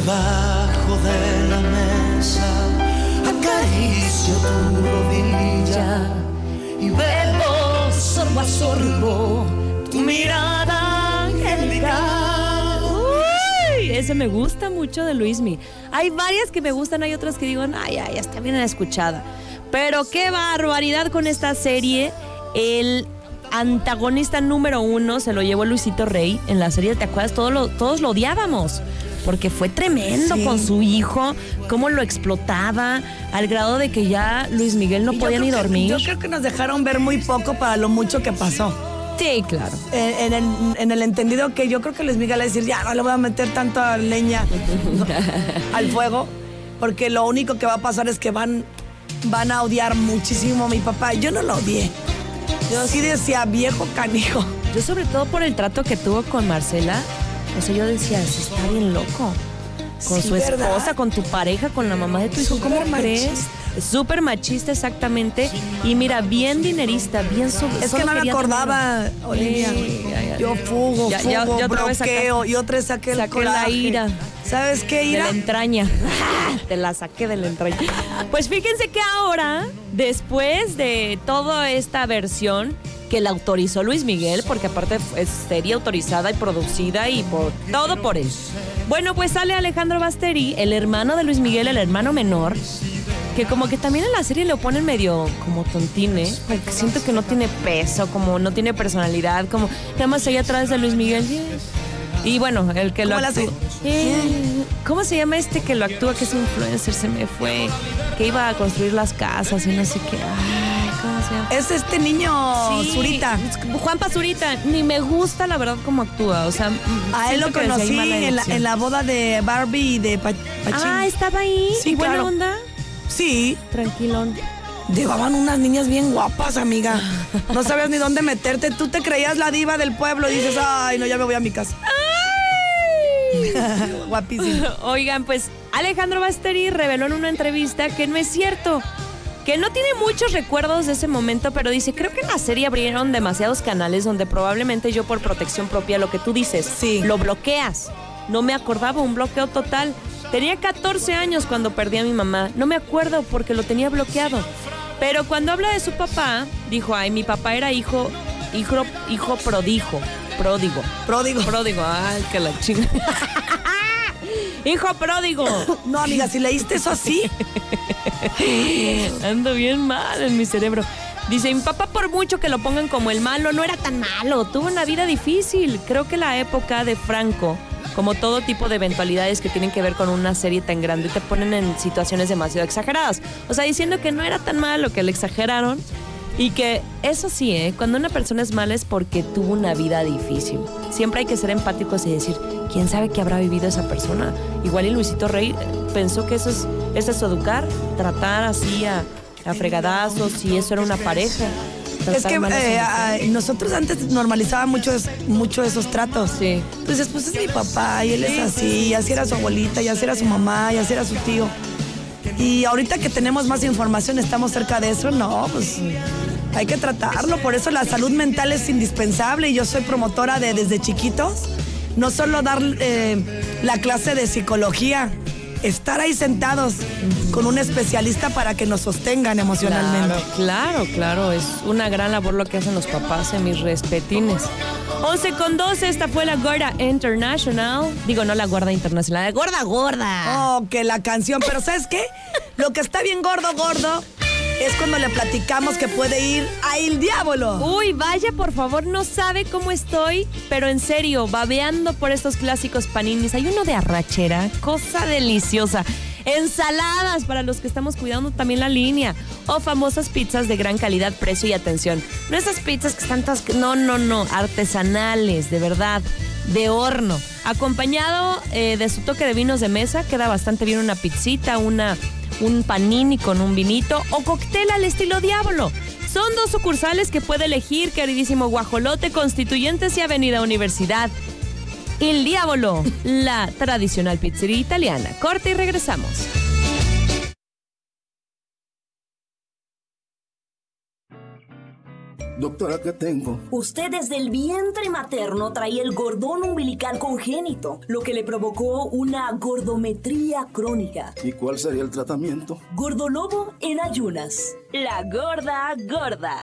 debajo de la mesa, acaricio tu rodilla y bebo sorbo a sorbo tu mirada angelical. Uy, ese me gusta mucho de Luismi. Hay varias que me gustan, hay otras que digo, ay, ay, está bien escuchada. Pero qué barbaridad con esta serie. El antagonista número uno se lo llevó Luisito Rey en la serie, ¿te acuerdas? Todos lo, todos lo odiábamos. Porque fue tremendo Sí. con su hijo, cómo lo explotaba, al grado de que ya Luis Miguel no Y podía ni que- dormir. yo creo que nos dejaron ver muy poco para lo mucho que pasó. Sí, claro. En, en el, en el entendido que yo creo que Luis Miguel va a decir, ya no le voy a meter tanta leña al fuego, porque lo único que va a pasar es que van, van a odiar muchísimo a mi papá. Yo no lo odié. Yo sí decía, viejo canijo. Yo sobre todo por el trato que tuvo con Marcela, o sea, yo decía, "Sí está bien loco. Con Sí, su esposa, ¿verdad? con tu pareja, con la mamá de tu hijo, ¿cómo crees? Súper machista, exactamente. Y mira, bien dinerista, bien sub- Es que no me acordaba. Olivia. Sí, ya, ya. Yo fugo, Ya- fugo, vez bloqueo, sacaste- y otra vez saqué el saqué la ira. ¿Sabes qué, De ira? la entraña. Te la saqué de la entraña. Pues fíjense que ahora, después de toda esta versión que la autorizó Luis Miguel, porque aparte es serie autorizada y producida y por todo por él. Bueno, pues sale Alejandro Basteri, el hermano de Luis Miguel, el hermano menor, que como que también en la serie lo ponen medio como tontín, ¿eh? Porque siento que no tiene peso, como no tiene personalidad, como nada más ahí atrás de Luis Miguel. Y bueno, el que lo actúa- Eh, ¿Cómo se llama este que lo actúa, que es influencer? Se me fue. Que iba a construir las casas y no sé qué. Ay, ¿cómo se llama? Es este niño, Sí, Zurita. Juan Pazurita. Ni me gusta, la verdad, cómo actúa. O sea, A él lo conocí en la, en la boda de Barbie y de Pa- Pachín. Ah, estaba ahí. Sí, ¿Y buena claro. onda? Sí, Tranquilón. llevaban unas niñas bien guapas, amiga. No sabías ni dónde meterte. Tú te creías la diva del pueblo y dices, ay, no, ya me voy a mi casa. Guapísimo. Oigan, pues Alejandro Basteri reveló en una entrevista que no es cierto. Que no tiene muchos recuerdos de ese momento, pero dice, creo que en la serie abrieron demasiados canales donde probablemente yo por protección propia, lo que tú dices, Sí. lo bloqueas. No me acordaba, un bloqueo total. Tenía 14 años cuando perdí a mi mamá. No me acuerdo porque lo tenía bloqueado. Pero cuando habla de su papá, dijo, ay, mi papá era hijo, hijo, hijo prodigo, pródigo. Pródigo. Pródigo, ay, que la chinga. Hijo pródigo. No, amiga, si leíste eso así, Ando bien mal en mi cerebro. Dice, mi papá por mucho que lo pongan como el malo, no era tan malo, tuvo una vida difícil. Creo que la época de Franco, como todo tipo de eventualidades que tienen que ver con una serie tan grande, te ponen en situaciones demasiado exageradas. O sea, diciendo que no era tan malo, que le exageraron. Y que eso sí, ¿eh? cuando una persona es mala es porque tuvo una vida difícil. Siempre hay que ser empáticos y decir, ¿quién sabe qué habrá vivido esa persona? Igual y Luisito Rey eh, pensó que eso es, eso es educar, tratar así a, a fregadazos y eso era una pareja. Es que eh, ay, nosotros antes normalizábamos mucho, es- mucho esos tratos. Sí. Entonces, pues es mi papá y él es así, y así era su abuelita, y así era su mamá, y así era su tío. Y ahorita que tenemos más información, estamos cerca de eso, no, pues hay que tratarlo. Por eso la salud mental es indispensable y yo soy promotora de desde chiquitos, no solo dar eh, la clase de psicología, estar ahí sentados con un especialista para que nos sostengan emocionalmente. Claro, claro, claro, es una gran labor lo que hacen los papás en mis respetines. 11 con 12, esta fue la Gorda International. Digo, no la Gorda Internacional, la Gorda Gorda. Oh, que la canción, pero ¿sabes qué? Lo que está bien gordo, gordo, es cuando le platicamos que puede ir a El Diablo. Uy, vaya, por favor, no sabe cómo estoy, pero en serio, babeando por estos clásicos paninis. Hay uno de arrachera, cosa deliciosa. Ensaladas para los que estamos cuidando también la línea. O famosas pizzas de gran calidad, precio y atención. No esas pizzas que están todas. No, no, no. Artesanales, de verdad. De horno. Acompañado eh, de su toque de vinos de mesa, queda bastante bien una pizzita, una, un panini con un vinito o cóctel al estilo Diablo. Son dos sucursales que puede elegir, queridísimo Guajolote, Constituyentes y Avenida Universidad. El Diablo, la tradicional pizzería italiana. Corte y regresamos. Doctora, ¿qué tengo? Usted desde el vientre materno traía el gordón umbilical congénito, lo que le provocó una gordometría crónica. ¿Y cuál sería el tratamiento? Gordolobo en ayunas. La gorda gorda.